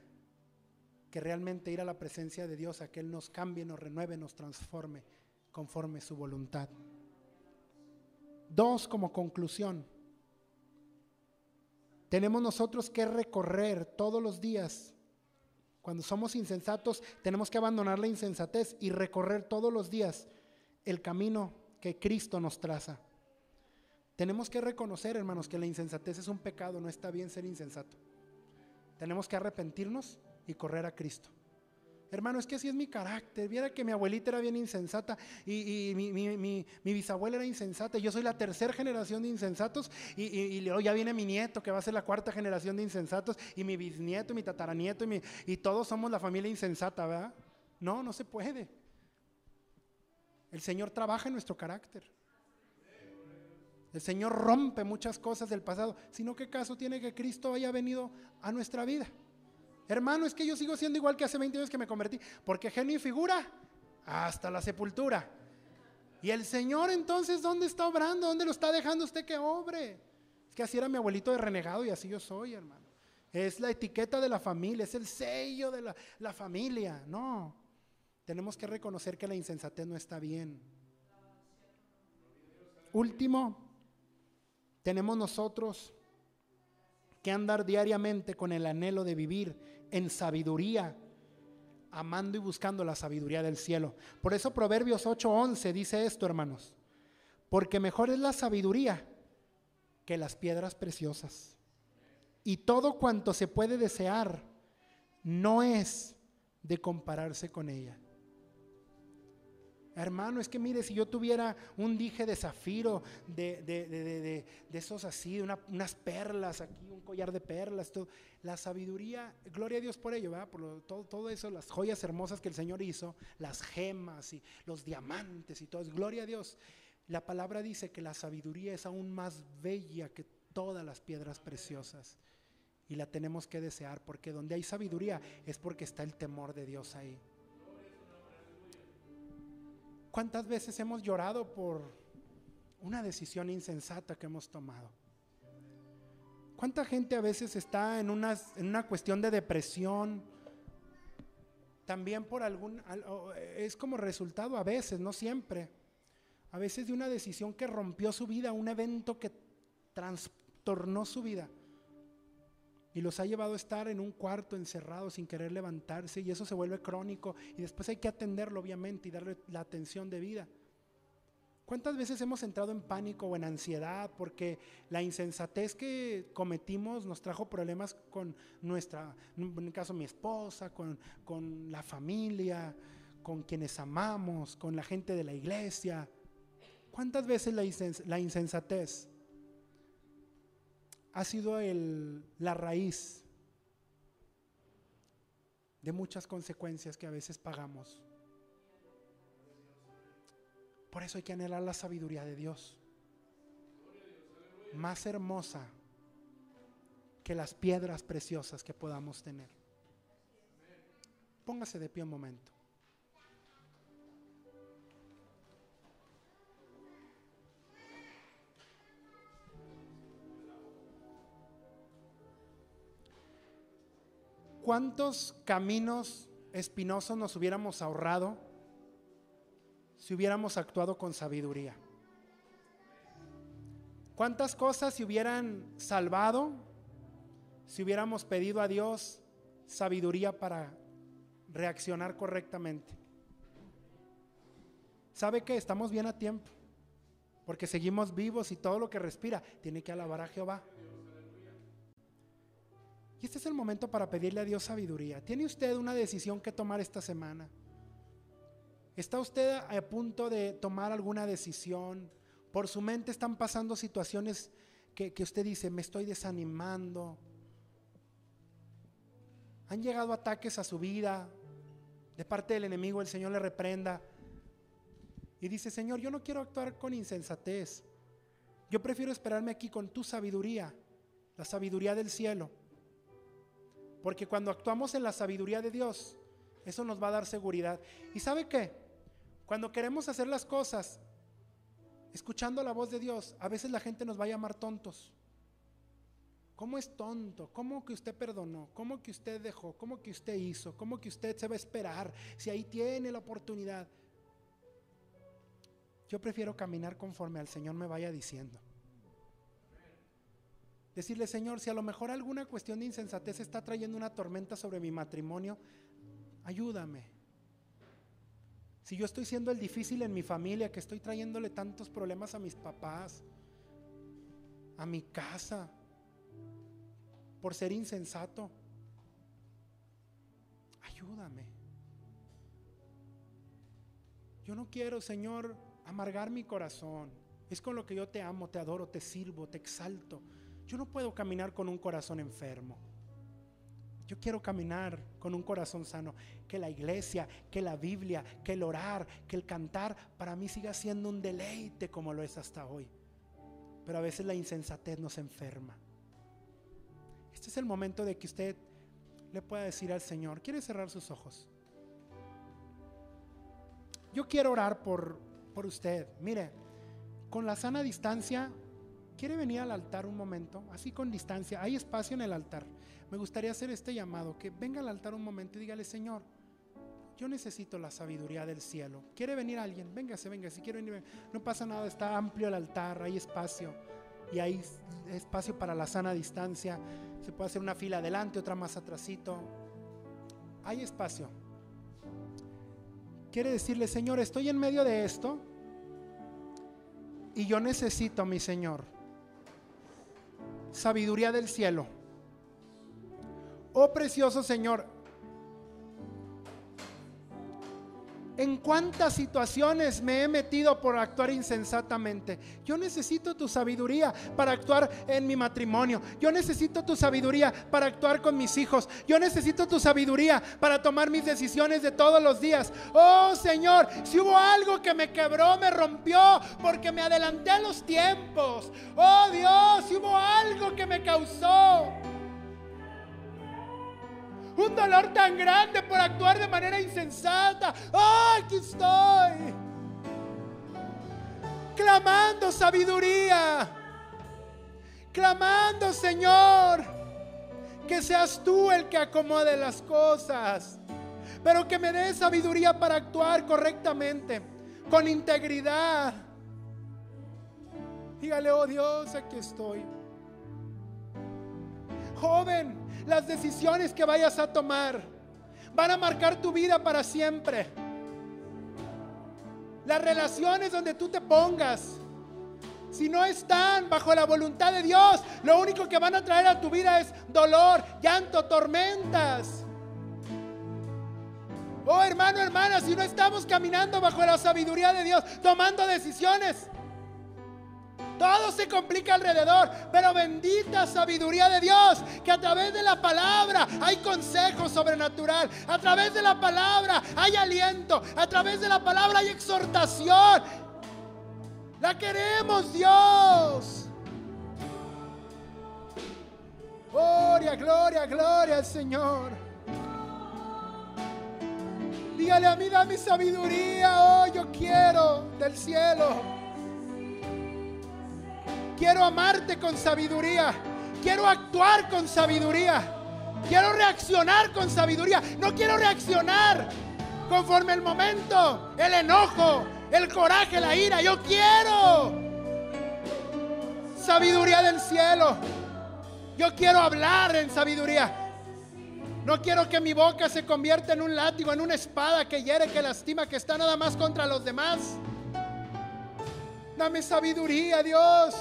que realmente ir a la presencia de Dios a que Él nos cambie, nos renueve, nos transforme conforme su voluntad. Dos, como conclusión, tenemos nosotros que recorrer todos los días. Cuando somos insensatos, tenemos que abandonar la insensatez y recorrer todos los días el camino que Cristo nos traza. Tenemos que reconocer, hermanos, que la insensatez es un pecado, no está bien ser insensato. Tenemos que arrepentirnos y correr a Cristo. Hermano, es que así es mi carácter. Viera que mi abuelita era bien insensata y, mi, bisabuela era insensata. Yo soy la tercera generación de insensatos y, y, ya viene mi nieto que va a ser la cuarta generación de insensatos y mi bisnieto y mi tataranieto y todos somos la familia insensata, ¿verdad? No, no se puede. El Señor trabaja en nuestro carácter. El Señor rompe muchas cosas del pasado, sino qué caso tiene que Cristo haya venido a nuestra vida. Hermano, es que yo sigo siendo igual que hace 20 años que me convertí, porque genio y figura hasta la sepultura. Y el Señor entonces, ¿dónde está obrando? ¿Dónde lo está dejando usted que obre? Es que así era mi abuelito de renegado y así yo soy, hermano. Es la etiqueta de la familia, es el sello de la, la familia. No, tenemos que reconocer que la insensatez no está bien. Último, tenemos nosotros que andar diariamente con el anhelo de vivir en sabiduría, amando y buscando la sabiduría del cielo. Por eso Proverbios 8:11 dice esto, hermanos, porque mejor es la sabiduría que las piedras preciosas. Y todo cuanto se puede desear no es de compararse con ella. Hermano, es que mire, si yo tuviera un dije de zafiro, de, de, de, de esos así, unas perlas aquí, un collar de perlas, todo, la sabiduría, gloria a Dios por ello, ¿verdad? Por todo, todo eso, las joyas hermosas que el Señor hizo, las gemas y los diamantes y todo, gloria a Dios. La palabra dice que la sabiduría es aún más bella que todas las piedras preciosas y la tenemos que desear, porque donde hay sabiduría es porque está el temor de Dios ahí. ¿Cuántas veces hemos llorado por una decisión insensata que hemos tomado? ¿Cuánta gente a veces está en una, en una cuestión de depresión? También por algún, es como resultado a veces, no siempre, a veces de una decisión que rompió su vida, un evento que trastornó su vida y los ha llevado a estar en un cuarto encerrado sin querer levantarse y eso se vuelve crónico y después hay que atenderlo obviamente y darle la atención debida. ¿Cuántas veces hemos entrado en pánico o en ansiedad porque la insensatez que cometimos nos trajo problemas con nuestra, en el caso mi esposa, con, con la familia, con quienes amamos, con la gente de la iglesia? ¿Cuántas veces la, la insensatez ha sido el, la raíz de muchas consecuencias que a veces pagamos. Por eso hay que anhelar la sabiduría de Dios. Más hermosa que las piedras preciosas que podamos tener. Póngase de pie un momento. ¿Cuántos caminos espinosos nos hubiéramos ahorrado si hubiéramos actuado con sabiduría? ¿Cuántas cosas se hubieran salvado si hubiéramos pedido a Dios sabiduría para reaccionar correctamente? ¿Sabe que estamos bien a tiempo? Porque seguimos vivos y todo lo que respira tiene que alabar a Jehová. Y este es el momento para pedirle a Dios sabiduría. ¿Tiene usted una decisión que tomar esta semana? ¿Está usted a punto de tomar alguna decisión? Por su mente están pasando situaciones que, que usted dice, me estoy desanimando. Han llegado ataques a su vida. De parte del enemigo el Señor le reprenda. Y dice, Señor, yo no quiero actuar con insensatez. Yo prefiero esperarme aquí con tu sabiduría, la sabiduría del cielo. Porque cuando actuamos en la sabiduría de Dios, eso nos va a dar seguridad. ¿Y sabe qué? Cuando queremos hacer las cosas escuchando la voz de Dios, a veces la gente nos va a llamar tontos. ¿Cómo es tonto? ¿Cómo que usted perdonó? ¿Cómo que usted dejó? ¿Cómo que usted hizo? ¿Cómo que usted se va a esperar si ahí tiene la oportunidad? Yo prefiero caminar conforme al Señor me vaya diciendo. Decirle, Señor, si a lo mejor alguna cuestión de insensatez está trayendo una tormenta sobre mi matrimonio, ayúdame. Si yo estoy siendo el difícil en mi familia, que estoy trayéndole tantos problemas a mis papás, a mi casa, por ser insensato, ayúdame. Yo no quiero, Señor, amargar mi corazón. Es con lo que yo te amo, te adoro, te sirvo, te exalto. Yo no puedo caminar con un corazón enfermo. Yo quiero caminar con un corazón sano. Que la iglesia, que la Biblia, que el orar, que el cantar, para mí siga siendo un deleite como lo es hasta hoy. pero a veces la insensatez nos enferma. Este es el momento de que usted le pueda decir al Señor, ¿quiere cerrar sus ojos? Yo quiero orar por, por usted. Mire, con la sana distancia, ¿quiere venir al altar un momento? Así con distancia. Hay espacio en el altar. Me gustaría hacer este llamado, que venga al altar un momento y dígale, Señor, yo necesito la sabiduría del cielo. ¿Quiere venir alguien? Véngase, venga. Si quiere venir, no pasa nada, está amplio el altar, hay espacio. Y hay espacio para la sana distancia. Se puede hacer una fila adelante, otra más atrasito. Hay espacio. Quiere decirle, Señor, estoy en medio de esto. Y yo necesito, mi Señor, sabiduría del cielo. Oh precioso Señor, en cuántas situaciones me he metido por actuar insensatamente. Yo necesito tu sabiduría para actuar en mi matrimonio. Yo necesito tu sabiduría para actuar con mis hijos. Yo necesito tu sabiduría para tomar mis decisiones de todos los días. Oh Señor, si hubo algo que me quebró, me rompió porque me adelanté a los tiempos. Oh Dios, si hubo algo que me causó un dolor tan grande por actuar de manera insensata. ¡Oh, aquí estoy! Clamando sabiduría. Clamando, Señor, que seas tú el que acomode las cosas. Pero que me dé sabiduría para actuar correctamente, con integridad. Dígale, oh Dios, aquí estoy. Joven, las decisiones que vayas a tomar van a marcar tu vida para siempre. Las relaciones donde tú te pongas, si no están bajo la voluntad de Dios, lo único que van a traer a tu vida es dolor, llanto, tormentas. Oh hermano, hermana, si no estamos caminando bajo la sabiduría de Dios, tomando decisiones, todo se complica alrededor, pero bendita sabiduría de Dios, que a través de la palabra hay consejo sobrenatural, a través de la palabra hay aliento, a través de la palabra hay exhortación. La queremos Dios. Gloria, gloria, gloria al Señor. Dígale a mí, dame sabiduría, oh, yo quiero del cielo. Quiero amarte con sabiduría. Quiero actuar con sabiduría. Quiero reaccionar con sabiduría. No quiero reaccionar conforme el momento, el enojo, el coraje, la ira. Yo quiero sabiduría del cielo. Yo quiero hablar en sabiduría. No quiero que mi boca se convierta en un látigo, en una espada que hiere, que lastima, que está nada más contra los demás. Dame sabiduría, Dios.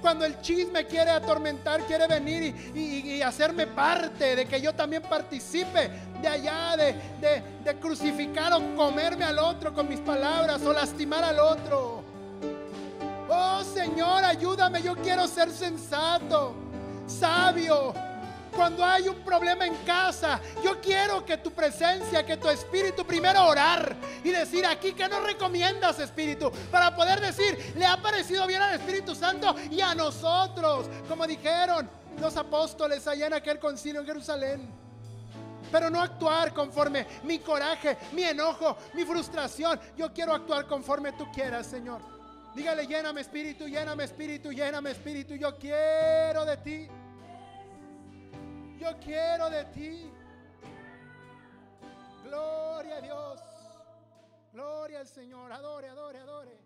Cuando el chisme quiere atormentar, quiere venir y, hacerme parte, de que yo también participe de allá, de, crucificar o comerme al otro con mis palabras o lastimar al otro. Oh Señor, ayúdame, yo quiero ser sensato, sabio cuando hay un problema en casa, yo quiero que tu presencia, que tu espíritu, primero orar y decir aquí que nos recomiendas, Espíritu, para poder decir, le ha parecido bien al Espíritu Santo y a nosotros, como dijeron los apóstoles allá en aquel concilio en Jerusalén. Pero no actuar conforme mi coraje, mi enojo, mi frustración. Yo quiero actuar conforme tú quieras, Señor. Dígale, lléname espíritu, lléname espíritu, lléname espíritu. Yo quiero de ti. Yo quiero de ti. Gloria a Dios. Gloria al Señor. Adore, adore, adore.